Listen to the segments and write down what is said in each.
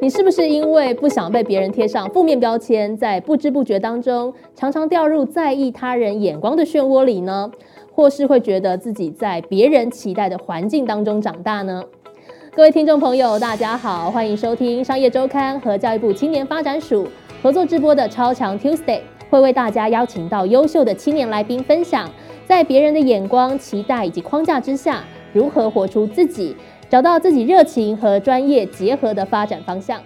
你是不是因为不想被别人贴上负面标签，在不知不觉当中常常掉入在意他人眼光的漩涡里呢？或是会觉得自己在别人期待的环境当中长大呢？各位听众朋友，大家好，欢迎收听商业周刊和教育部青年发展署合作直播的超强 Tuesday，会为大家邀请到优秀的青年来宾分享，在别人的眼光、期待以及框架之下，如何活出自己。找到自己热情和专业结合的发展方向。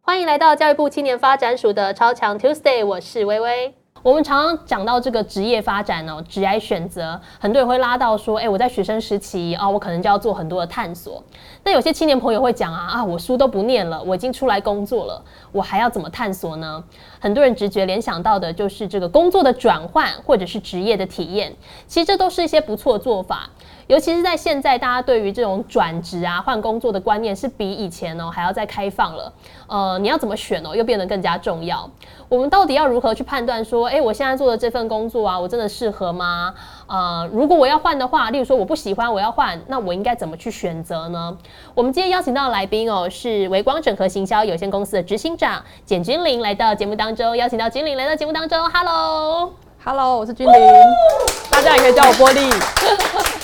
欢迎来到教育部青年发展署的超强 Tuesday，我是微微。我们常常讲到这个职业发展哦，职业选择，很多人会拉到说，哎，我在学生时期啊，我可能就要做很多的探索。那有些青年朋友会讲啊，啊，我书都不念了，我已经出来工作了，我还要怎么探索呢？很多人直觉联想到的就是这个工作的转换，或者是职业的体验。其实这都是一些不错的做法。尤其是在现在，大家对于这种转职啊、换工作的观念是比以前哦还要再开放了。呃，你要怎么选哦，又变得更加重要。我们到底要如何去判断说，哎，我现在做的这份工作啊，我真的适合吗？呃，如果我要换的话，例如说我不喜欢，我要换，那我应该怎么去选择呢？我们今天邀请到的来宾哦，是维光整合行销有限公司的执行长简君玲来到节目当中，邀请到君玲来到节目当中，Hello，Hello，我是君玲，大家也可以叫我玻璃。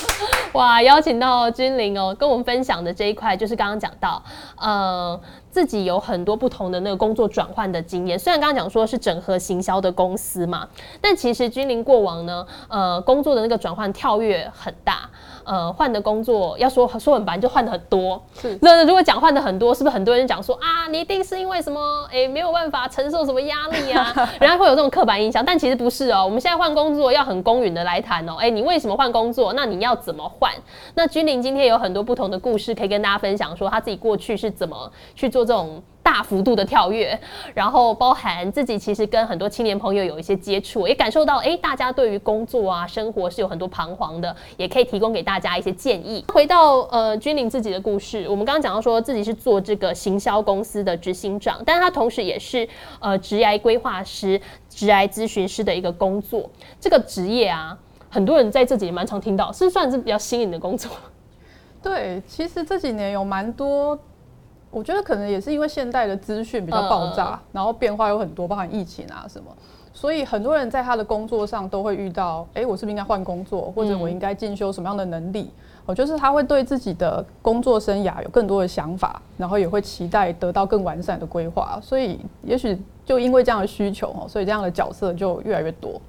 哇，邀请到君玲哦，跟我们分享的这一块就是刚刚讲到，呃，自己有很多不同的那个工作转换的经验。虽然刚刚讲说是整合行销的公司嘛，但其实君玲过往呢，呃，工作的那个转换跳跃很大。呃，换的工作要说说很白，就换的很多。是，那如果讲换的很多，是不是很多人讲说啊，你一定是因为什么？哎，没有办法承受什么压力啊？人家会有这种刻板印象，但其实不是哦。我们现在换工作要很公允的来谈哦。哎，你为什么换工作？那你要怎么换？那君玲今天有很多不同的故事可以跟大家分享，说他自己过去是怎么去做这种。大幅度的跳跃，然后包含自己其实跟很多青年朋友有一些接触，也感受到哎，大家对于工作啊、生活是有很多彷徨的，也可以提供给大家一些建议。回到呃君玲自己的故事，我们刚刚讲到说自己是做这个行销公司的执行长，但是他同时也是呃职业规划师、职业咨询师的一个工作。这个职业啊，很多人在这几年蛮常听到，是算是比较新颖的工作。对，其实这几年有蛮多。我觉得可能也是因为现代的资讯比较爆炸，然后变化有很多，包含疫情啊什么，所以很多人在他的工作上都会遇到，哎，我是不是应该换工作，或者我应该进修什么样的能力？哦，就是他会对自己的工作生涯有更多的想法，然后也会期待得到更完善的规划，所以也许就因为这样的需求，哦，所以这样的角色就越来越多。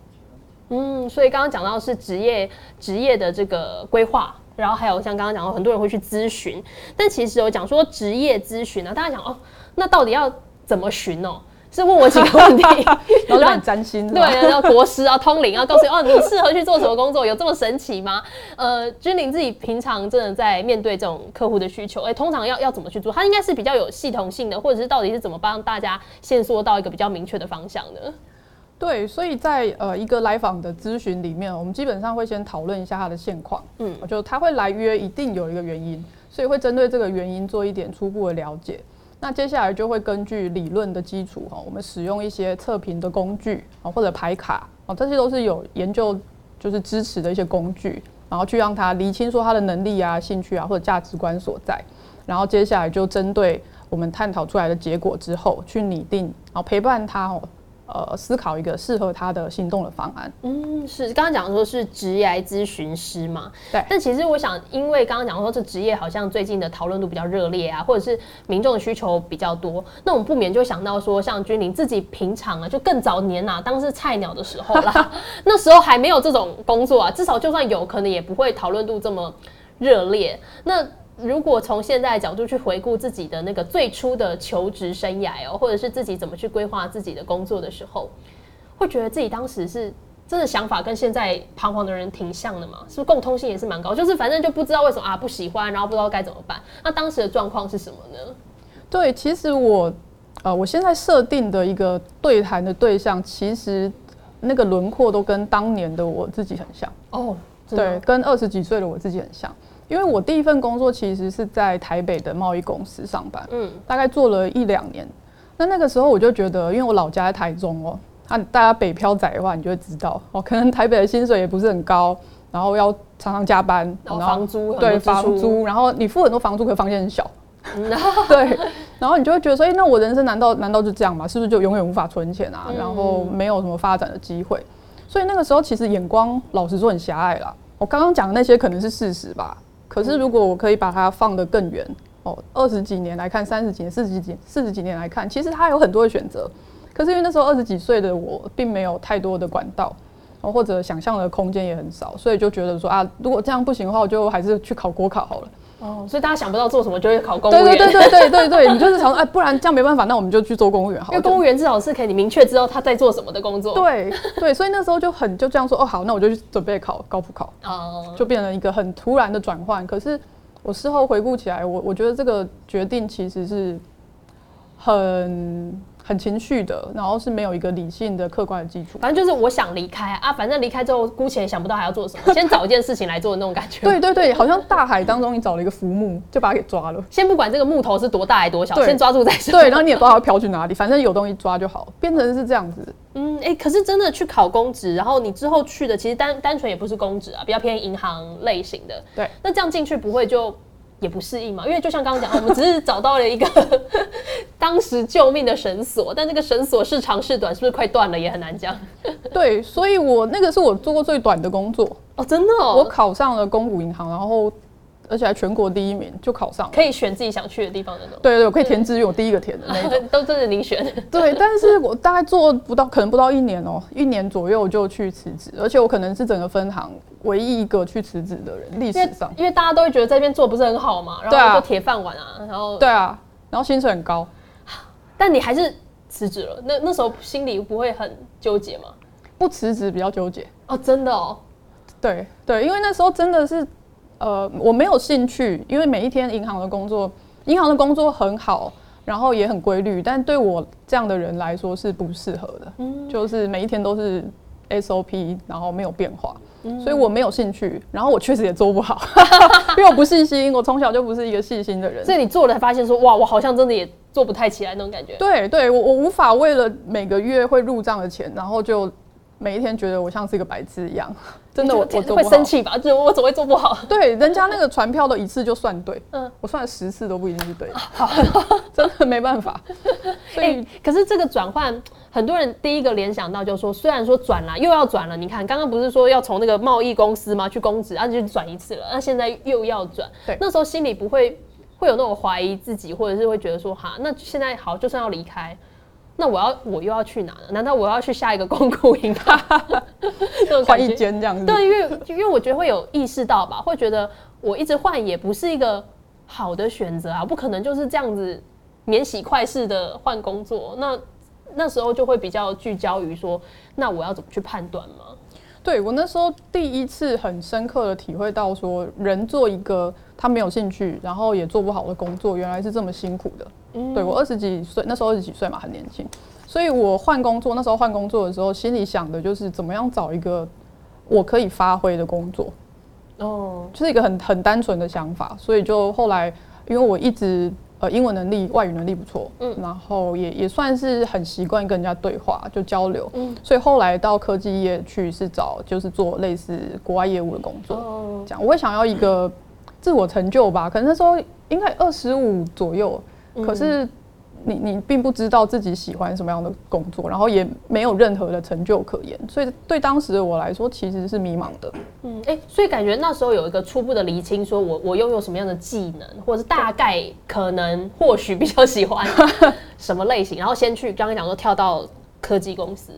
嗯，所以刚刚讲到是职业职业的这个规划。然后还有像刚刚讲到，很多人会去咨询，但其实我讲说职业咨询呢，大家讲哦，那到底要怎么询哦？是问我几个问题，然后让你占星，对，然后国师啊、通灵啊，告诉你哦，你适合去做什么工作？有这么神奇吗？呃，君玲自己平常真的在面对这种客户的需求，哎，通常要要怎么去做？他应该是比较有系统性的，或者是到底是怎么帮大家线索到一个比较明确的方向的？对，所以在呃一个来访的咨询里面，我们基本上会先讨论一下他的现况，嗯，就他会来约一定有一个原因，所以会针对这个原因做一点初步的了解。那接下来就会根据理论的基础哈，我们使用一些测评的工具啊，或者排卡啊，这些都是有研究就是支持的一些工具，然后去让他厘清说他的能力啊、兴趣啊或者价值观所在，然后接下来就针对我们探讨出来的结果之后，去拟定然后陪伴他哦。呃，思考一个适合他的行动的方案。嗯，是刚刚讲说是职业咨询师嘛？对。但其实我想，因为刚刚讲说这职业好像最近的讨论度比较热烈啊，或者是民众的需求比较多，那我们不免就想到说，像君玲自己平常啊，就更早年呐，当是菜鸟的时候啦，那时候还没有这种工作啊，至少就算有可能也不会讨论度这么热烈。那如果从现在的角度去回顾自己的那个最初的求职生涯哦，或者是自己怎么去规划自己的工作的时候，会觉得自己当时是真的想法跟现在彷徨的人挺像的嘛？是不是共通性也是蛮高？就是反正就不知道为什么啊不喜欢，然后不知道该怎么办。那当时的状况是什么呢？对，其实我呃，我现在设定的一个对谈的对象，其实那个轮廓都跟当年的我自己很像哦。对，跟二十几岁的我自己很像。因为我第一份工作其实是在台北的贸易公司上班，嗯，大概做了一两年。那那个时候我就觉得，因为我老家在台中哦，那大家北漂仔的话，你就会知道哦，可能台北的薪水也不是很高，然后要常常加班，然后房租对房租，然后你付很多房租，可房间很小，对，然后你就会觉得说，哎，那我人生难道难道就这样吗？是不是就永远无法存钱啊？然后没有什么发展的机会？所以那个时候其实眼光老实说很狭隘啦。我刚刚讲的那些可能是事实吧，可是如果我可以把它放得更远哦，二十几年来看，三十几年、四十几、四十几年来看，其实它有很多的选择。可是因为那时候二十几岁的我，并没有太多的管道。或者想象的空间也很少，所以就觉得说啊，如果这样不行的话，我就还是去考国考好了。哦，所以大家想不到做什么，就会考公务员。对对对对对对，你就是想哎，不然这样没办法，那我们就去做公务员好。因为公务员至少是可以你明确知道他在做什么的工作。对对，所以那时候就很就这样说哦，好，那我就去准备考高普考。哦，就变成一个很突然的转换。可是我事后回顾起来，我我觉得这个决定其实是很。很情绪的，然后是没有一个理性的、客观的基础。反正就是我想离开啊，反正离开之后，姑且想不到还要做什么，先找一件事情来做的那种感觉。对对对，好像大海当中你找了一个浮木，就把它给抓了。先不管这个木头是多大还多小，先抓住再说。对，然后你也不知道它飘去哪里，反正有东西抓就好，变成是这样子。嗯，哎，可是真的去考公职，然后你之后去的其实单单纯也不是公职啊，比较偏银行类型的。对，那这样进去不会就？也不适应嘛，因为就像刚刚讲，我们只是找到了一个 当时救命的绳索，但这个绳索是长是短，是不是快断了也很难讲。对，所以我那个是我做过最短的工作哦，真的，我考上了公股银行，然后。而且还全国第一名，就考上，可以选自己想去的地方的那种。对对，我可以填志愿，我第一个填的那种，都真的你选。对，但是我大概做不到，可能不到一年哦，一年左右就去辞职，而且我可能是整个分行唯一一个去辞职的人，历史上。因为大家都会觉得这边做不是很好嘛，然后就铁饭碗啊，然后对啊，然后薪水很高，但你还是辞职了。那那时候心里不会很纠结吗？不辞职比较纠结哦，真的哦。对对，因为那时候真的是。呃，我没有兴趣，因为每一天银行的工作，银行的工作很好，然后也很规律，但对我这样的人来说是不适合的。嗯，就是每一天都是 SOP，然后没有变化，所以我没有兴趣。然后我确实也做不好，因为我不细心，我从小就不是一个细心的人。所以你做了才发现说，哇，我好像真的也做不太起来那种感觉。对，对我我无法为了每个月会入账的钱，然后就。每一天觉得我像是一个白痴一样，真的我我会生气吧？就我总会做不好。对，人家那个船票都一次就算对，嗯，我算了十次都不一定是对，好，真的没办法。所以，可是这个转换，很多人第一个联想到就是说，虽然说转了又要转了，你看刚刚不是说要从那个贸易公司吗？去公职，啊就转一次了，那现在又要转，对，那时候心里不会会有那种怀疑自己，或者是会觉得说，哈，那现在好，就算要离开。那我要我又要去哪呢？难道我要去下一个公股银行？换一间这样子？对，因为因为我觉得会有意识到吧，会觉得我一直换也不是一个好的选择啊，不可能就是这样子免洗快式的换工作。那那时候就会比较聚焦于说，那我要怎么去判断吗？对我那时候第一次很深刻的体会到，说人做一个他没有兴趣，然后也做不好的工作，原来是这么辛苦的。对我二十几岁，那时候二十几岁嘛，很年轻，所以我换工作，那时候换工作的时候，心里想的就是怎么样找一个我可以发挥的工作，哦，就是一个很很单纯的想法，所以就后来，因为我一直呃英文能力、外语能力不错，嗯，然后也也算是很习惯跟人家对话就交流，嗯，所以后来到科技业去是找就是做类似国外业务的工作，哦，这样。我会想要一个自我成就吧，可能那时候应该二十五左右。可是你你并不知道自己喜欢什么样的工作，然后也没有任何的成就可言，所以对当时的我来说其实是迷茫的。嗯，哎，所以感觉那时候有一个初步的厘清，说我我拥有什么样的技能，或者是大概可能或许比较喜欢 什么类型，然后先去刚刚讲说跳到科技公司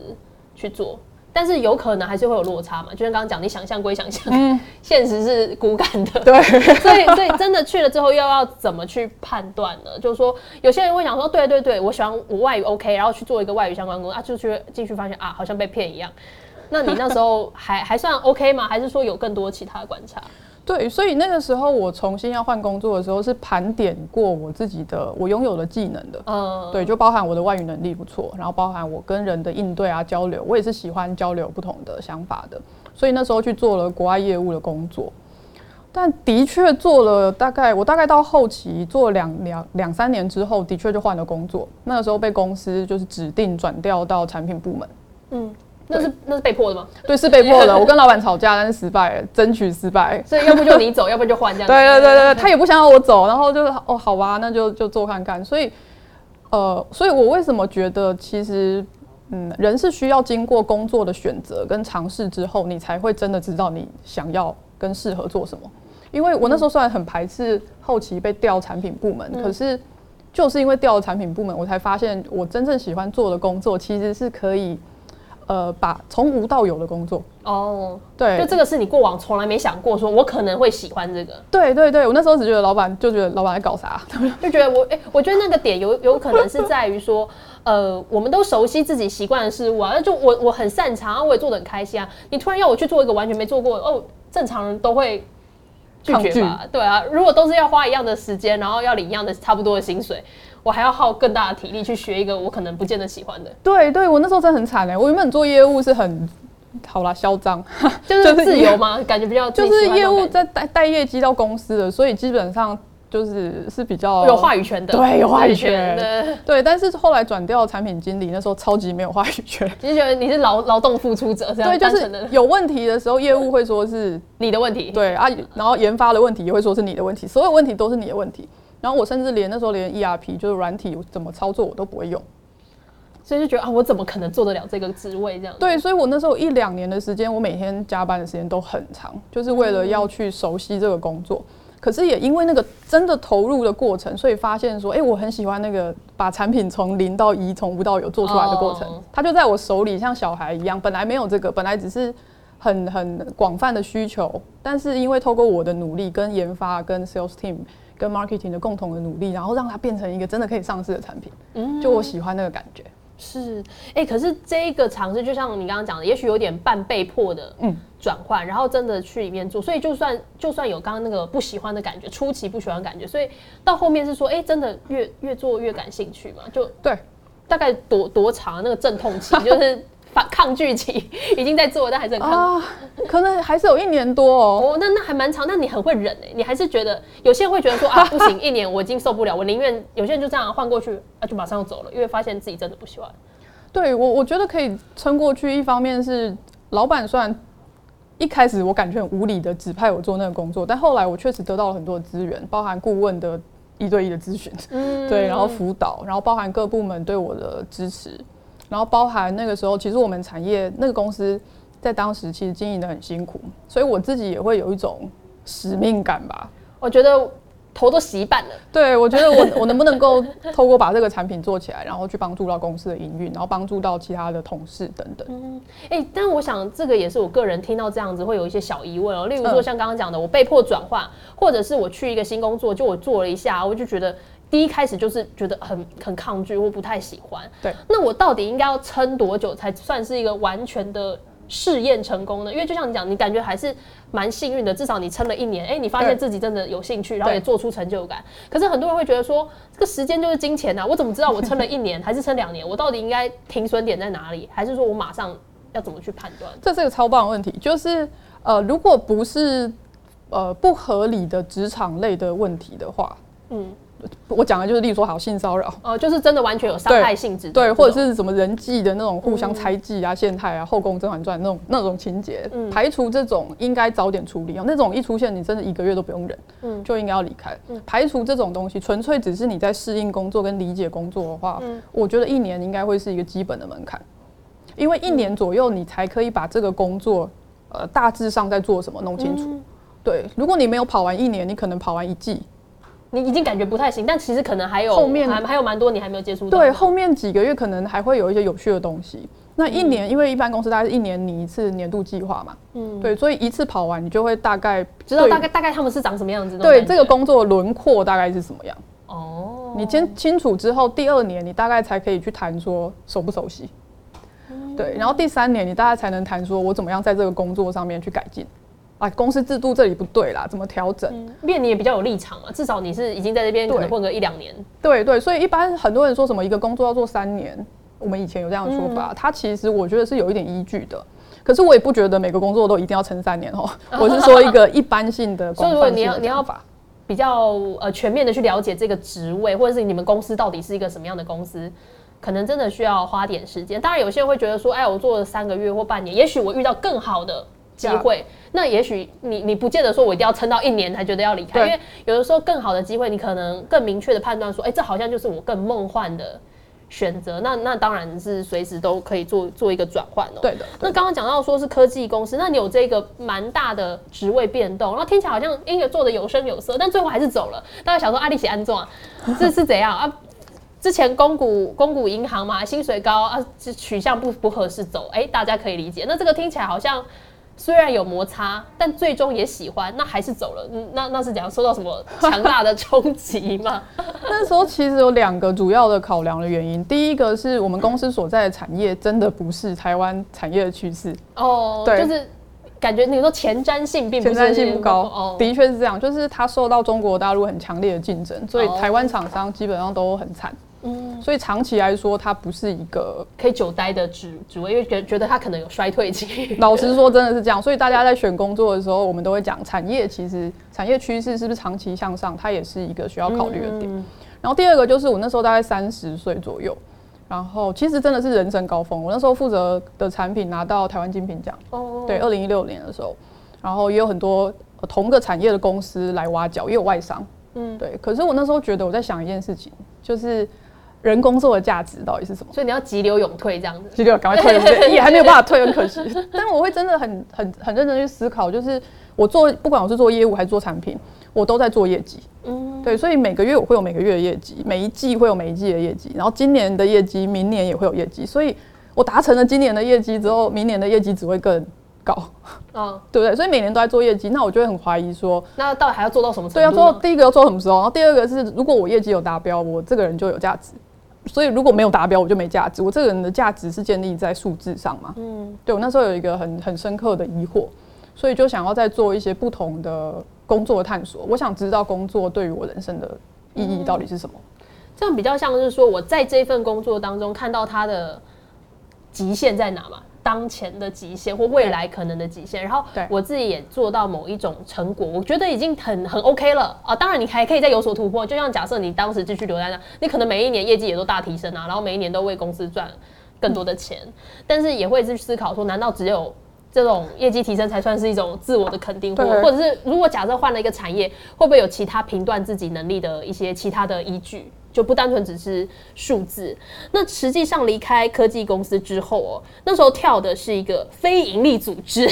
去做。但是有可能还是会有落差嘛，就像刚刚讲，你想象归想象，嗯，现实是骨感的，对，所以所以真的去了之后又要怎么去判断呢？就是说，有些人会想说，对对对，我喜欢我外语 OK，然后去做一个外语相关工作啊，就去进去发现啊，好像被骗一样。那你那时候还 还算 OK 吗？还是说有更多其他的观察？对，所以那个时候我重新要换工作的时候，是盘点过我自己的我拥有的技能的。嗯，对，就包含我的外语能力不错，然后包含我跟人的应对啊交流，我也是喜欢交流不同的想法的。所以那时候去做了国外业务的工作，但的确做了大概我大概到后期做两两两三年之后，的确就换了工作。那个时候被公司就是指定转调到产品部门。嗯，那是那是被迫的吗？对，是被迫的。我跟老板吵架，但是失败了，争取失败。所以要不就你走，要不就换这样。对对对对，他也不想要我走，然后就哦，好吧，那就就做看看。所以，呃，所以我为什么觉得其实，嗯，人是需要经过工作的选择跟尝试之后，你才会真的知道你想要跟适合做什么。因为我那时候虽然很排斥后期被调产品部门，可是就是因为调了产品部门，我才发现我真正喜欢做的工作其实是可以。呃，把从无到有的工作哦，对，就这个是你过往从来没想过，说我可能会喜欢这个。对对对，我那时候只觉得老板就觉得老板在搞啥，就觉得我哎，我觉得那个点有有可能是在于说，呃，我们都熟悉自己习惯的事物啊，那就我我很擅长，我也做的很开心啊。你突然要我去做一个完全没做过，哦，正常人都会拒绝吧？对啊，如果都是要花一样的时间，然后要领一样的差不多的薪水。我还要耗更大的体力去学一个我可能不见得喜欢的。对对，我那时候真的很惨哎！我原本做业务是很好啦，嚣张，就是自由吗？感觉比较就是业务在带带业绩到公司的，所以基本上就是是比较有话语权的。对，有话语权的。对，但是后来转掉产品经理，那时候超级没有话语权。就觉得你是劳劳动付出者，这样对，就是有问题的时候，业务会说是你的问题。对啊，然后研发的问题也会说是你的问题，所有问题都是你的问题。然后我甚至连那时候连 ERP 就是软体怎么操作我都不会用，所以就觉得啊，我怎么可能做得了这个职位这样？对，所以我那时候一两年的时间，我每天加班的时间都很长，就是为了要去熟悉这个工作。可是也因为那个真的投入的过程，所以发现说，哎，我很喜欢那个把产品从零到一、从无到有做出来的过程。它就在我手里，像小孩一样。本来没有这个，本来只是很很广泛的需求，但是因为透过我的努力跟研发跟 sales team。跟 marketing 的共同的努力，然后让它变成一个真的可以上市的产品。嗯，就我喜欢那个感觉。是，哎，可是这一个尝试，就像你刚刚讲的，也许有点半被迫的，嗯，转换，然后真的去里面做。所以就算就算有刚刚那个不喜欢的感觉，初期不喜欢感觉，所以到后面是说，哎，真的越越做越感兴趣嘛？就对，大概多多长那个阵痛期，就是。反抗拒期已经在做，但还是很抗，可能还是有一年多哦。哦，那那还蛮长，那你很会忍哎，你还是觉得有些人会觉得说啊，不行，一年我已经受不了，我宁愿有些人就这样换过去，啊，就马上走了，因为发现自己真的不喜欢。对我，我觉得可以撑过去。一方面是老板虽然一开始我感觉很无理的指派我做那个工作，但后来我确实得到了很多的资源，包含顾问的一对一的咨询，嗯，对，然后辅导，然后包含各部门对我的支持。然后包含那个时候，其实我们产业那个公司在当时其实经营的很辛苦，所以我自己也会有一种使命感吧。我觉得头都洗半了。对，我觉得我我能不能够透过把这个产品做起来，然后去帮助到公司的营运，然后帮助到其他的同事等等。嗯，哎，但我想这个也是我个人听到这样子会有一些小疑问哦。例如说像刚刚讲的，我被迫转换，或者是我去一个新工作，就我做了一下，我就觉得。第一开始就是觉得很很抗拒或不太喜欢，对。那我到底应该要撑多久才算是一个完全的试验成功呢？因为就像你讲，你感觉还是蛮幸运的，至少你撑了一年，哎，你发现自己真的有兴趣，然后也做出成就感。可是很多人会觉得说，这个时间就是金钱呐，我怎么知道我撑了一年还是撑两年？我到底应该停损点在哪里？还是说我马上要怎么去判断？这是个超棒的问题，就是呃，如果不是呃不合理的职场类的问题的话，嗯。我讲的就是，例如说，好性骚扰，呃，就是真的完全有伤害性质，对，或者是什么人际的那种互相猜忌啊、陷害啊、后宫甄嬛传那种那种情节，排除这种应该早点处理哦。那种一出现，你真的一个月都不用忍，嗯，就应该要离开。排除这种东西，纯粹只是你在适应工作跟理解工作的话，我觉得一年应该会是一个基本的门槛，因为一年左右你才可以把这个工作，呃，大致上在做什么弄清楚。对，如果你没有跑完一年，你可能跑完一季。你已经感觉不太行，但其实可能还有后面还还有蛮多你还没有接触到。对，后面几个月可能还会有一些有趣的东西。那一年，因为一般公司大概是一年拟一次年度计划嘛，嗯，对，所以一次跑完，你就会大概知道大概大概他们是长什么样子。对，这个工作轮廓大概是什么样？哦，你先清楚之后，第二年你大概才可以去谈说熟不熟悉。对，然后第三年你大概才能谈说我怎么样在这个工作上面去改进。啊，公司制度这里不对啦，怎么调整？面你也比较有立场嘛，至少你是已经在这边可能混个一两年。对对，所以一般很多人说什么一个工作要做三年，我们以前有这样的说法，它其实我觉得是有一点依据的。可是我也不觉得每个工作都一定要撑三年哦，我是说一个一般性的。所以如果你要你要把比较呃全面的去了解这个职位，或者是你们公司到底是一个什么样的公司。可能真的需要花点时间。当然，有些人会觉得说，哎，我做了三个月或半年，也许我遇到更好的机会，那也许你你不见得说我一定要撑到一年才觉得要离开，因为有的时候更好的机会，你可能更明确的判断说，哎，这好像就是我更梦幻的。选择那那当然是随时都可以做做一个转换哦。对的。那刚刚讲到说是科技公司，那你有这个蛮大的职位变动，然后听起来好像音乐做的有声有色，但最后还是走了。大家想说阿里写安装，这是怎样啊？之前公股公股银行嘛，薪水高啊，取向不不合适走，哎，大家可以理解。那这个听起来好像。虽然有摩擦，但最终也喜欢，那还是走了。嗯，那那是怎样受到什么强大的冲击吗？那时候其实有两个主要的考量的原因。第一个是我们公司所在的产业真的不是台湾产业的趋势。哦，对，就是感觉你说前瞻性并不前瞻性不高。哦，的确是这样，就是它受到中国大陆很强烈的竞争，所以台湾厂商基本上都很惨。嗯，所以长期来说，它不是一个可以久待的职职位，因为觉觉得它可能有衰退期。老实说，真的是这样。所以大家在选工作的时候，我们都会讲，产业其实产业趋势是不是长期向上，它也是一个需要考虑的点。然后第二个就是我那时候大概三十岁左右，然后其实真的是人生高峰。我那时候负责的产品拿到台湾精品奖，哦，对，二零一六年的时候，然后也有很多同个产业的公司来挖角，也有外商，嗯，对。可是我那时候觉得我在想一件事情，就是。人工作的价值到底是什么？所以你要急流勇退这样子，急流赶快退，也还没有办法退，很可惜。但我会真的很很很认真去思考，就是我做不管我是做业务还是做产品，我都在做业绩。嗯，对，所以每个月我会有每个月的业绩，每一季会有每一季的业绩，然后今年的业绩，明年也会有业绩。所以我达成了今年的业绩之后，明年的业绩只会更高。嗯，对不对？所以每年都在做业绩，那我就会很怀疑说，那到底还要做到什么程度？对，要做第一个要做什么时候？然后第二个是，如果我业绩有达标，我这个人就有价值。所以如果没有达标，我就没价值。我这个人的价值是建立在数字上嘛？嗯，对我那时候有一个很很深刻的疑惑，所以就想要再做一些不同的工作探索。我想知道工作对于我人生的意义到底是什么？这样比较像是说我在这份工作当中看到它的极限在哪嘛？当前的极限或未来可能的极限，然后我自己也做到某一种成果，我觉得已经很很 OK 了啊。当然你还可以再有所突破，就像假设你当时继续留在那，你可能每一年业绩也都大提升啊，然后每一年都为公司赚更多的钱，但是也会去思考说，难道只有这种业绩提升才算是一种自我的肯定，或或者是如果假设换了一个产业，会不会有其他评断自己能力的一些其他的依据？就不单纯只是数字。那实际上离开科技公司之后哦，那时候跳的是一个非盈利组织。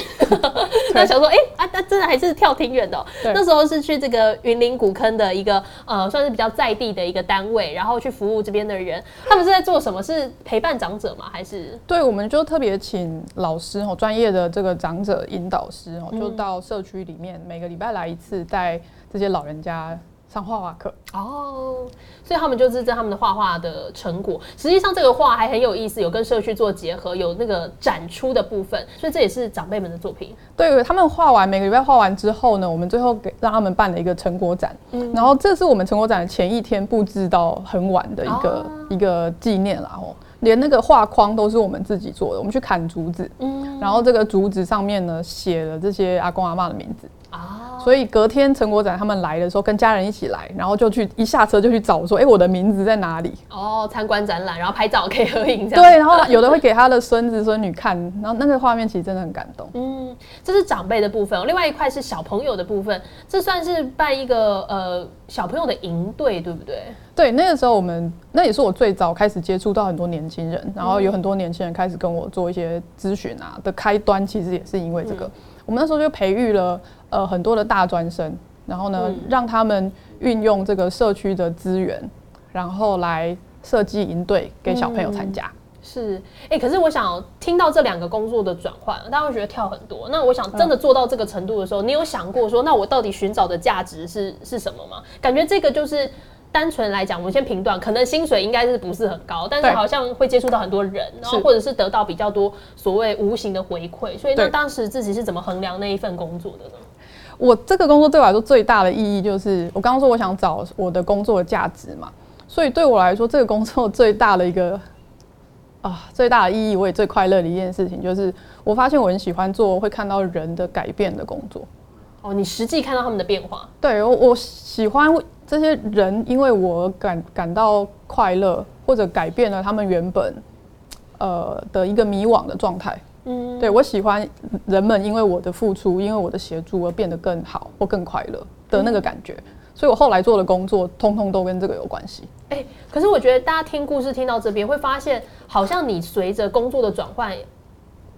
那想说，哎啊，那真的还是跳挺远的。那时候是去这个云林古坑的一个呃，算是比较在地的一个单位，然后去服务这边的人。他们是在做什么？是陪伴长者吗？还是？对，我们就特别请老师哦，专业的这个长者引导师哦，就到社区里面每个礼拜来一次，带这些老人家。上画画课哦，所以他们就是在他们的画画的成果。实际上这个画还很有意思，有跟社区做结合，有那个展出的部分，所以这也是长辈们的作品。对，他们画完每个礼拜画完之后呢，我们最后给让他们办了一个成果展。嗯，然后这是我们成果展的前一天布置到很晚的一个一个纪念啦。哦，连那个画框都是我们自己做的。我们去砍竹子，嗯，然后这个竹子上面呢写了这些阿公阿妈的名字。啊，所以隔天陈国展他们来的时候，跟家人一起来，然后就去一下车就去找说，哎，我的名字在哪里？哦，参观展览，然后拍照可以合影，这样对。然后有的会给他的孙子孙女看，然后那个画面其实真的很感动。嗯，这是长辈的部分，另外一块是小朋友的部分，这算是办一个呃小朋友的营队，对不对？对，那个时候我们那也是我最早开始接触到很多年轻人，然后有很多年轻人开始跟我做一些咨询啊的开端，其实也是因为这个。我们那时候就培育了呃很多的大专生，然后呢让他们运用这个社区的资源，然后来设计营队给小朋友参加。是，哎，可是我想听到这两个工作的转换，大家会觉得跳很多。那我想真的做到这个程度的时候，你有想过说，那我到底寻找的价值是是什么吗？感觉这个就是。单纯来讲，我们先评断，可能薪水应该是不是很高，但是好像会接触到很多人，然后或者是得到比较多所谓无形的回馈。所以那当时自己是怎么衡量那一份工作的呢？我这个工作对我来说最大的意义就是，我刚刚说我想找我的工作的价值嘛，所以对我来说，这个工作最大的一个啊最大的意义，我也最快乐的一件事情，就是我发现我很喜欢做会看到人的改变的工作。哦，你实际看到他们的变化。对我，我喜欢这些人，因为我感感到快乐，或者改变了他们原本呃的一个迷惘的状态。嗯，对我喜欢人们因为我的付出，因为我的协助而变得更好或更快乐的那个感觉。所以我后来做的工作，通通都跟这个有关系。哎，可是我觉得大家听故事听到这边，会发现好像你随着工作的转换，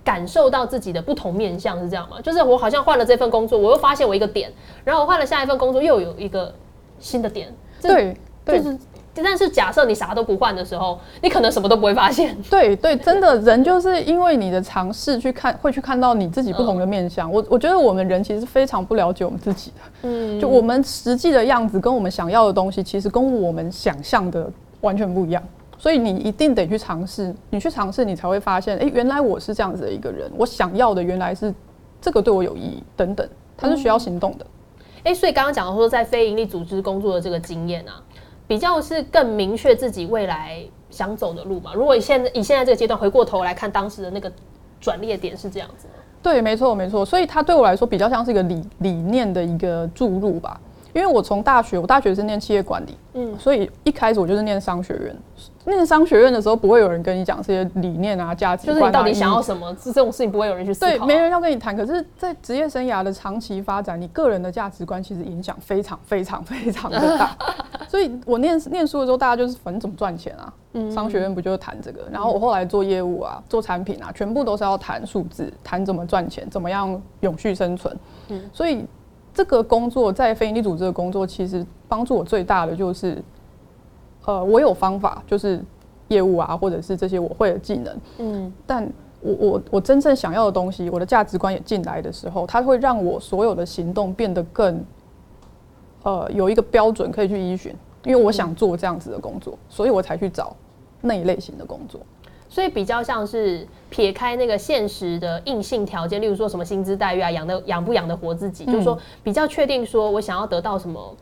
感受到自己的不同面相，是这样吗？就是我好像换了这份工作，我又发现我一个点，然后我换了下一份工作，又有一个新的点。对，就是。但是假设你啥都不换的时候，你可能什么都不会发现。对对，真的人就是因为你的尝试去看，会去看到你自己不同的面相。我我觉得我们人其实非常不了解我们自己的，嗯，就我们实际的样子跟我们想要的东西，其实跟我们想象的完全不一样。所以你一定得去尝试，你去尝试，你才会发现，哎，原来我是这样子的一个人，我想要的原来是这个对我有意义等等，它是需要行动的。哎，所以刚刚讲到说在非营利组织工作的这个经验啊。比较是更明确自己未来想走的路嘛？如果现在以现在这个阶段回过头来看当时的那个转捩点是这样子对，没错，没错。所以它对我来说比较像是一个理理念的一个注入吧。因为我从大学，我大学是念企业管理，嗯，所以一开始我就是念商学院。念商学院的时候，不会有人跟你讲这些理念啊、价值观，就是你到底想要什么，是这种事情不会有人去思考，对，没人要跟你谈。可是，在职业生涯的长期发展，你个人的价值观其实影响非常、非常、非常的大。所以我念念书的时候，大家就是反正怎么赚钱啊，商学院不就是谈这个？然后我后来做业务啊，做产品啊，全部都是要谈数字，谈怎么赚钱，怎么样永续生存。嗯，所以。这个工作在非营利组织的工作，其实帮助我最大的就是，呃，我有方法，就是业务啊，或者是这些我会的技能。嗯，但我我我真正想要的东西，我的价值观也进来的时候，它会让我所有的行动变得更，呃，有一个标准可以去依循，因为我想做这样子的工作，所以我才去找那一类型的工作。所以比较像是撇开那个现实的硬性条件，例如说什么薪资待遇啊，养的养不养得活自己，就是说比较确定说我想要得到什么，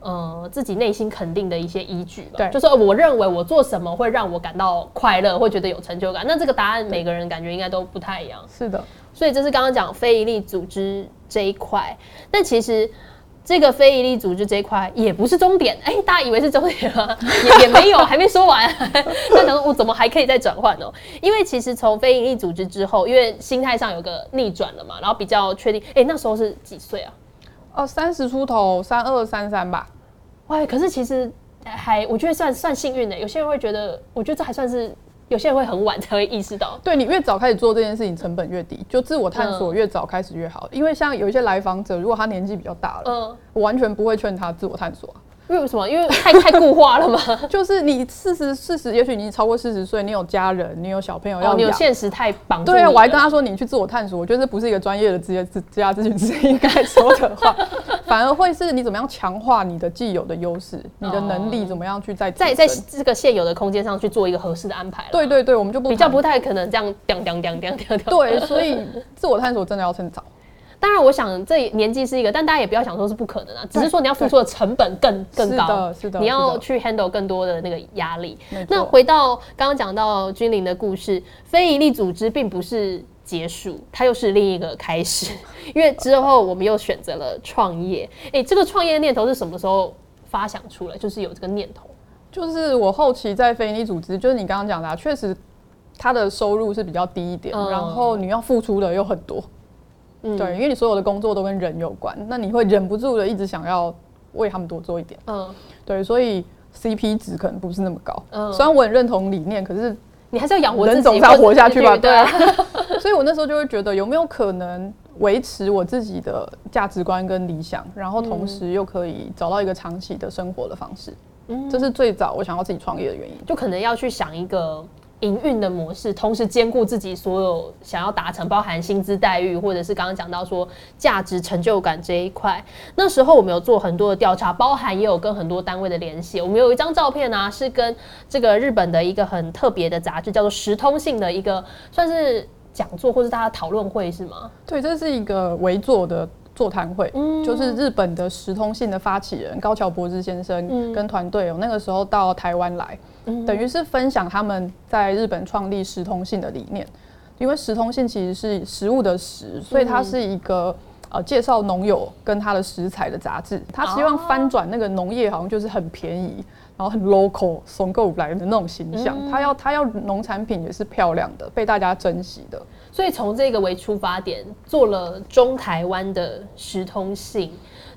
呃，自己内心肯定的一些依据吧。对，就是我认为我做什么会让我感到快乐，会觉得有成就感。那这个答案每个人感觉应该都不太一样。是的，所以这是刚刚讲非营利组织这一块，但其实。这个非营利组织这一块也不是终点，哎，大家以为是终点吗？也也没有，还没说完。那想说，我怎么还可以再转换呢？因为其实从非营利组织之后，因为心态上有个逆转了嘛，然后比较确定。哎，那时候是几岁啊？哦，三十出头，三二三三吧。喂，可是其实还我觉得算算幸运的。有些人会觉得，我觉得这还算是。有些人会很晚才会意识到，对你越早开始做这件事情，成本越低，就自我探索越早开始越好。因为像有一些来访者，如果他年纪比较大了，嗯，我完全不会劝他自我探索。为什么？因为太太固化了嘛？就是你四十四十，也许你超过四十岁，你有家人，你有小朋友要你有现实太绑。对啊，我还跟他说，你去自我探索，我觉得这不是一个专业的职业职家咨询师应该说的话，反而会是你怎么样强化你的既有的优势，你的能力怎么样去在在在这个现有的空间上去做一个合适的安排。对对对，我们就不比较不太可能这样。对，所以自我探索真的要趁早。当然，我想这年纪是一个，但大家也不要想说是不可能啊，只是说你要付出的成本更更高，是的，是的，你要去 handle 更多的那个压力。那回到刚刚讲到君临的故事，非营利组织并不是结束，它又是另一个开始，因为之后我们又选择了创业。哎，这个创业的念头是什么时候发想出来？就是有这个念头，就是我后期在非营利组织，就是你刚刚讲的，确实它的收入是比较低一点，然后你要付出的又很多。对，因为你所有的工作都跟人有关，那你会忍不住的一直想要为他们多做一点。嗯，对，所以 CP 值可能不是那么高。嗯，虽然我很认同理念，可是你还是要养活自己，人总要活下去吧？对啊。所以我那时候就会觉得，有没有可能维持我自己的价值观跟理想，然后同时又可以找到一个长期的生活的方式？嗯，这是最早我想要自己创业的原因，就可能要去想一个。营运的模式，同时兼顾自己所有想要达成，包含薪资待遇，或者是刚刚讲到说价值成就感这一块。那时候我们有做很多的调查，包含也有跟很多单位的联系。我们有一张照片啊，是跟这个日本的一个很特别的杂志，叫做《时通信》的一个算是讲座或者大家讨论会是吗？对，这是一个围坐的座谈会，就是日本的时通信的发起人高桥博之先生跟团队哦，那个时候到台湾来。等于是分享他们在日本创立时通信的理念，因为时通信其实是食物的食，所以它是一个呃介绍农友跟他的食材的杂志，他希望翻转那个农业好像就是很便宜，然后很 local 松购来的那种形象。他要他要农产品也是漂亮的，被大家珍惜的。所以从这个为出发点，做了中台湾的时通信。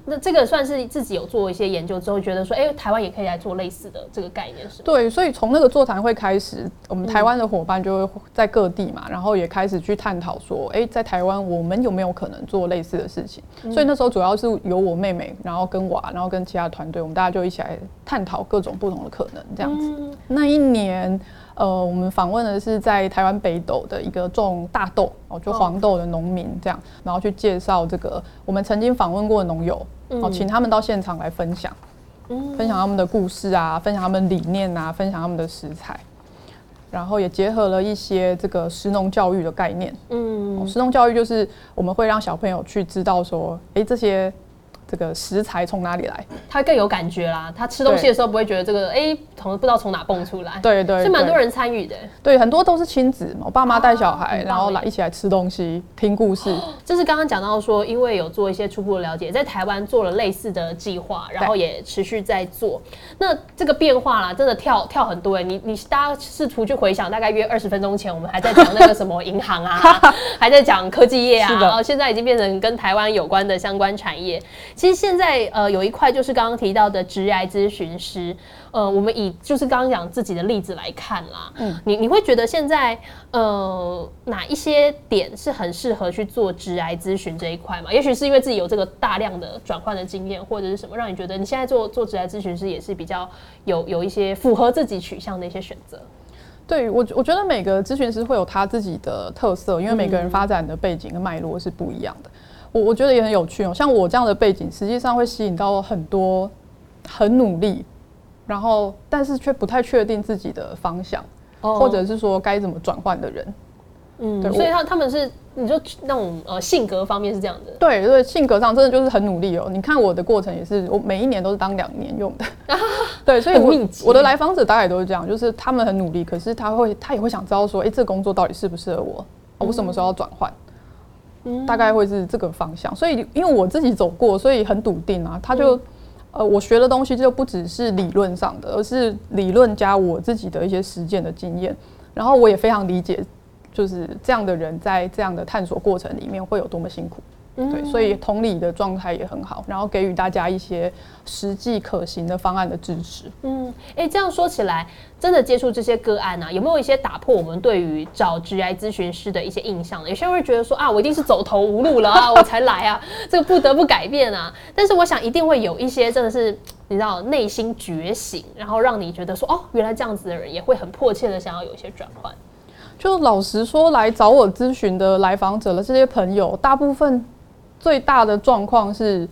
那这个算是自己有做一些研究之后，觉得说，哎，台湾也可以来做类似的这个概念，是吗？对，所以从那个座谈会开始，我们台湾的伙伴就会在各地嘛，然后也开始去探讨说，哎，在台湾我们有没有可能做类似的事情？所以那时候主要是由我妹妹，然后跟我，然后跟其他团队，我们大家就一起来探讨各种不同的可能，这样子。那一年。呃，我们访问的是在台湾北斗的一个种大豆哦，就黄豆的农民这样，然后去介绍这个我们曾经访问过的农友哦，请他们到现场来分享，分享他们的故事啊，分享他们理念啊，分享他们的食材，然后也结合了一些这个食农教育的概念。嗯，食农教育就是我们会让小朋友去知道说，哎，这些。这个食材从哪里来？他更有感觉啦。他吃东西的时候不会觉得这个哎，从不知道从哪蹦出来。对对，是蛮多人参与的。对，很多都是亲子，我爸妈带小孩，然后来一起来吃东西、听故事。这是刚刚讲到说，因为有做一些初步的了解，在台湾做了类似的计划，然后也持续在做。那这个变化啦，真的跳跳很多哎。你你大家试图去回想，大概约二十分钟前，我们还在讲那个什么银行啊，还在讲科技业啊，然后现在已经变成跟台湾有关的相关产业。其实现在呃有一块就是刚刚提到的职癌咨询师，呃，我们以就是刚刚讲自己的例子来看啦，嗯，你你会觉得现在呃哪一些点是很适合去做职癌咨询这一块嘛？也许是因为自己有这个大量的转换的经验，或者是什么让你觉得你现在做做职癌咨询师也是比较有有一些符合自己取向的一些选择？对我我觉得每个咨询师会有他自己的特色，因为每个人发展的背景跟脉络是不一样的。我我觉得也很有趣哦，像我这样的背景，实际上会吸引到很多很努力，然后但是却不太确定自己的方向，或者是说该怎么转换的人。嗯，所以他他们是你就那种呃性格方面是这样的。对对，性格上真的就是很努力哦。你看我的过程也是，我每一年都是当两年用的。对，所以我我的来访者大概都是这样，就是他们很努力，可是他会他也会想知道说，哎，这个工作到底适不适合我？我什么时候要转换？大概会是这个方向，所以因为我自己走过，所以很笃定啊。他就呃，我学的东西就不只是理论上的，而是理论加我自己的一些实践的经验。然后我也非常理解，就是这样的人在这样的探索过程里面会有多么辛苦。对，所以同理的状态也很好，然后给予大家一些实际可行的方案的支持。嗯，哎，这样说起来，真的接触这些个案啊，有没有一些打破我们对于找职癌咨询师的一些印象呢？有些人会觉得说啊，我一定是走投无路了啊，我才来啊，这个不得不改变啊。但是我想一定会有一些真的是你知道内心觉醒，然后让你觉得说哦，原来这样子的人也会很迫切的想要有一些转换。就老实说，来找我咨询的来访者的这些朋友，大部分。最大的状况是，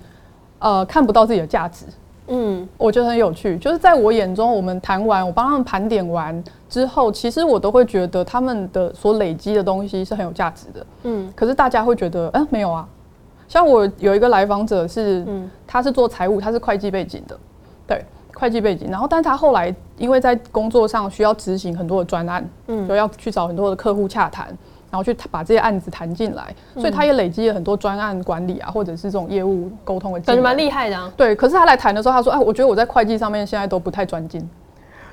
呃，看不到自己的价值。嗯，我觉得很有趣，就是在我眼中，我们谈完，我帮他们盘点完之后，其实我都会觉得他们的所累积的东西是很有价值的。嗯，可是大家会觉得，哎，没有啊。像我有一个来访者是，他是做财务，他是会计背景的，对，会计背景。然后，但他后来因为在工作上需要执行很多的专案，嗯，就要去找很多的客户洽谈。然后去把这些案子谈进来，所以他也累积了很多专案管理啊，或者是这种业务沟通的。感觉蛮厉害的。啊对，可是他来谈的时候，他说：“哎，我觉得我在会计上面现在都不太专精，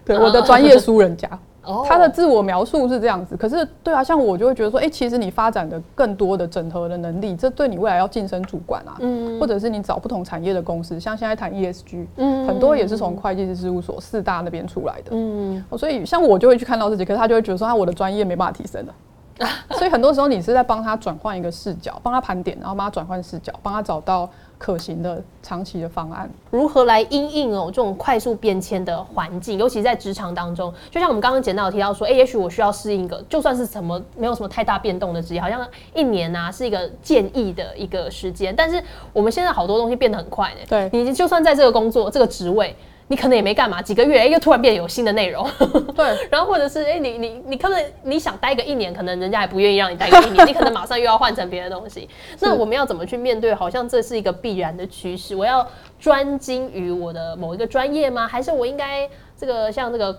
对我的专业输人家。”他的自我描述是这样子。可是，对啊，像我就会觉得说：“哎，其实你发展的更多的整合的能力，这对你未来要晋升主管啊，嗯，或者是你找不同产业的公司，像现在谈 ESG，嗯，很多也是从会计师事务所四大那边出来的，嗯，所以像我就会去看到自己，可是他就会觉得说：“啊，我的专业没办法提升了。” 所以很多时候你是在帮他转换一个视角，帮他盘点，然后帮他转换视角，帮他找到可行的长期的方案。如何来因应哦这种快速变迁的环境，尤其在职场当中，就像我们刚刚简单有提到说，哎，也许我需要适应一个就算是什么没有什么太大变动的职业，好像一年啊是一个建议的一个时间，但是我们现在好多东西变得很快呢。对，你就算在这个工作这个职位。你可能也没干嘛，几个月哎，又突然变有新的内容。对，然后或者是哎，你你你可能你想待个一年，可能人家也不愿意让你待个一年，你可能马上又要换成别的东西。那我们要怎么去面对？好像这是一个必然的趋势。我要专精于我的某一个专业吗？还是我应该这个像这个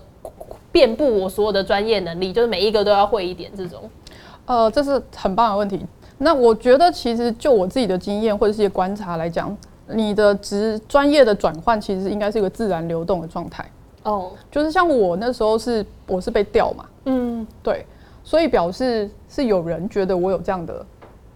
遍布我所有的专业能力，就是每一个都要会一点这种？呃，这是很棒的问题。那我觉得其实就我自己的经验或者是一些观察来讲，你的职专业的转换其实应该是一个自然流动的状态。哦，就是像我那时候是我是被调嘛，嗯，对，所以表示是有人觉得我有这样的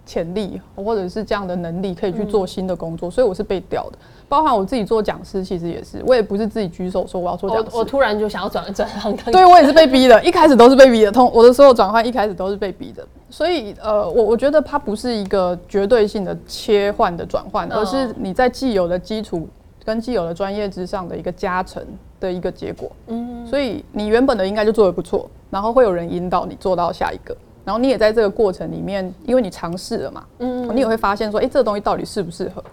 潜力或者是这样的能力可以去做新的工作，所以我是被调的。包含我自己做讲师，其实也是，我也不是自己举手说我要做讲师。我突然就想要转转行，对我也是被逼的，一开始都是被逼的。通我的所有转换一开始都是被逼的，所以呃，我我觉得它不是一个绝对性的切换的转换，而是你在既有的基础跟既有的专业之上的一个加成。的一个结果，嗯，所以你原本的应该就做的不错，然后会有人引导你做到下一个，然后你也在这个过程里面，因为你尝试了嘛，嗯，你也会发现说，哎，这个东西到底适不适合，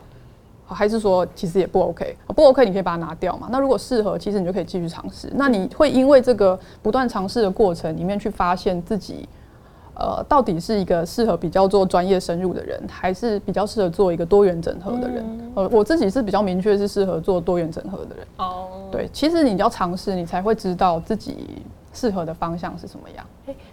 还是说其实也不 OK，不 OK 你可以把它拿掉嘛。那如果适合，其实你就可以继续尝试。那你会因为这个不断尝试的过程里面去发现自己。呃，到底是一个适合比较做专业深入的人，还是比较适合做一个多元整合的人？呃，我自己是比较明确是适合做多元整合的人。哦，对，其实你要尝试，你才会知道自己适合的方向是什么样。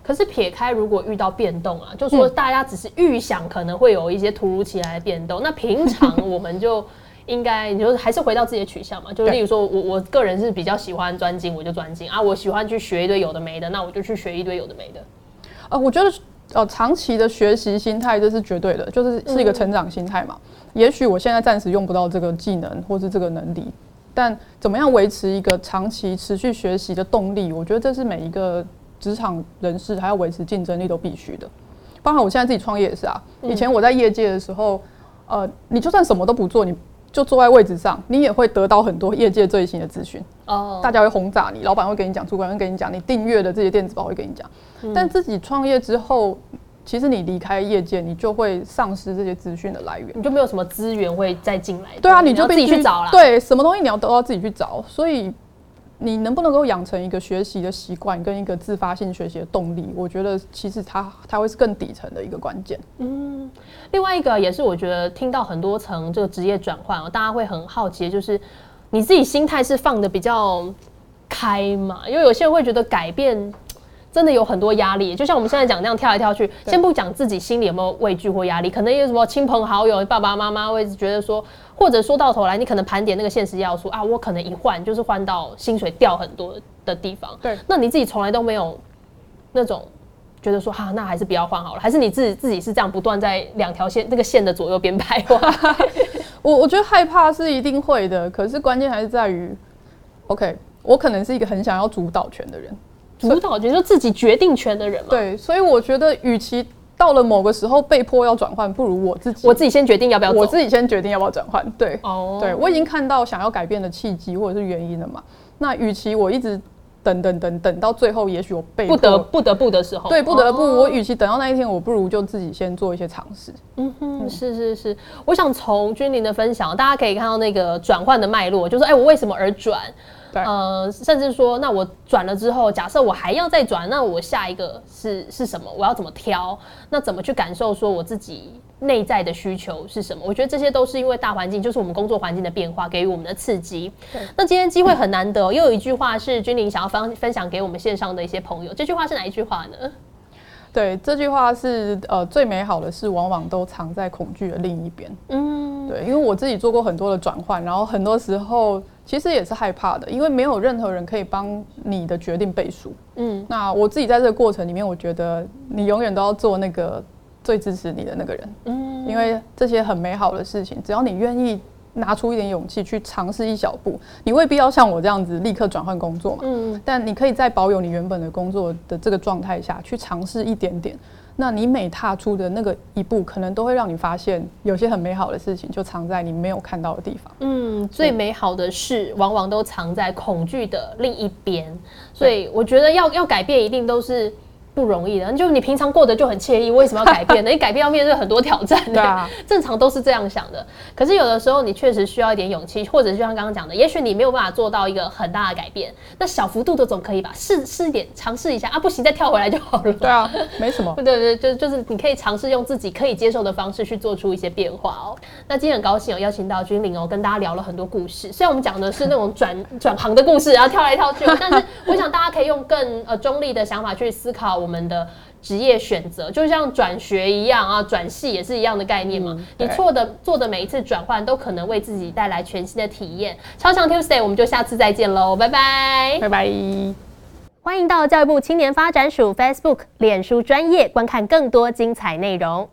可是撇开如果遇到变动啊，就说大家只是预想可能会有一些突如其来的变动，那平常我们就应该，你就还是回到自己的取向嘛。就例如说我我个人是比较喜欢专精，我就专精啊；我喜欢去学一堆有的没的，那我就去学一堆有的没的。呃，我觉得呃，长期的学习心态这是绝对的，就是是一个成长心态嘛。也许我现在暂时用不到这个技能或是这个能力，但怎么样维持一个长期持续学习的动力？我觉得这是每一个职场人士还要维持竞争力都必须的。包括我现在自己创业也是啊。以前我在业界的时候，呃，你就算什么都不做，你就坐在位置上，你也会得到很多业界最新的资讯。哦，大家会轰炸你，老板会跟你讲，主管会跟你讲，你订阅的这些电子报会跟你讲。但自己创业之后，其实你离开业界，你就会丧失这些资讯的来源，你就没有什么资源会再进来。对啊，你就自己去找了。对，什么东西你要都要自己去找。所以你能不能够养成一个学习的习惯，跟一个自发性学习的动力？我觉得其实它它会是更底层的一个关键。嗯，另外一个也是我觉得听到很多层这个职业转换哦，大家会很好奇，就是你自己心态是放的比较开嘛？因为有些人会觉得改变。真的有很多压力，就像我们现在讲那样跳来跳去。先不讲自己心里有没有畏惧或压力，可能有什么亲朋好友、爸爸妈妈会觉得说，或者说到头来，你可能盘点那个现实要素啊，我可能一换就是换到薪水掉很多的地方。对，那你自己从来都没有那种觉得说，哈，那还是不要换好了，还是你自己自己是这样不断在两条线那个线的左右边徘徊？我我觉得害怕是一定会的，可是关键还是在于，OK，我可能是一个很想要主导权的人。主导权就自己决定权的人嘛。对，所以我觉得，与其到了某个时候被迫要转换，不如我自己，我自己先决定要不要，我自己先决定要不要转换。对，哦，对我已经看到想要改变的契机或者是原因了嘛。那与其我一直等等等等到最后，也许我被不得不得不的时候，对，不得不，我与其等到那一天，我不如就自己先做一些尝试。嗯哼，是是是，我想从君临的分享，大家可以看到那个转换的脉络，就是哎，我为什么而转？呃，甚至说，那我转了之后，假设我还要再转，那我下一个是是什么？我要怎么挑？那怎么去感受说我自己内在的需求是什么？我觉得这些都是因为大环境，就是我们工作环境的变化给予我们的刺激。那今天机会很难得，又有一句话是君临想要分分享给我们线上的一些朋友，这句话是哪一句话呢？对，这句话是呃，最美好的事往往都藏在恐惧的另一边。嗯，对，因为我自己做过很多的转换，然后很多时候其实也是害怕的，因为没有任何人可以帮你的决定背书。嗯，那我自己在这个过程里面，我觉得你永远都要做那个最支持你的那个人。嗯，因为这些很美好的事情，只要你愿意。拿出一点勇气去尝试一小步，你未必要像我这样子立刻转换工作嘛。嗯，但你可以在保有你原本的工作的这个状态下去尝试一点点。那你每踏出的那个一步，可能都会让你发现有些很美好的事情就藏在你没有看到的地方。嗯，最美好的事往往都藏在恐惧的另一边。所以我觉得要要改变，一定都是。不容易的，就你平常过得就很惬意，为什么要改变呢？你改变要面对很多挑战，对啊，正常都是这样想的。可是有的时候你确实需要一点勇气，或者就像刚刚讲的，也许你没有办法做到一个很大的改变，那小幅度的总可以吧？试试一点，尝试一下啊，不行再跳回来就好了。对啊，没什么。对 对，就就是你可以尝试用自己可以接受的方式去做出一些变化哦。那今天很高兴有邀请到君临哦，跟大家聊了很多故事。虽然我们讲的是那种转转行的故事，然后跳来跳去，但是我想大家可以用更呃中立的想法去思考我们的。职业选择，就像转学一样啊，转系也是一样的概念嘛。你对错的做的每一次转换，都可能为自己带来全新的体验。超强 Tuesday，我们就下次再见喽，拜拜。拜拜。欢迎到教育部青年发展署 Facebook、脸书专业观看更多精彩内容。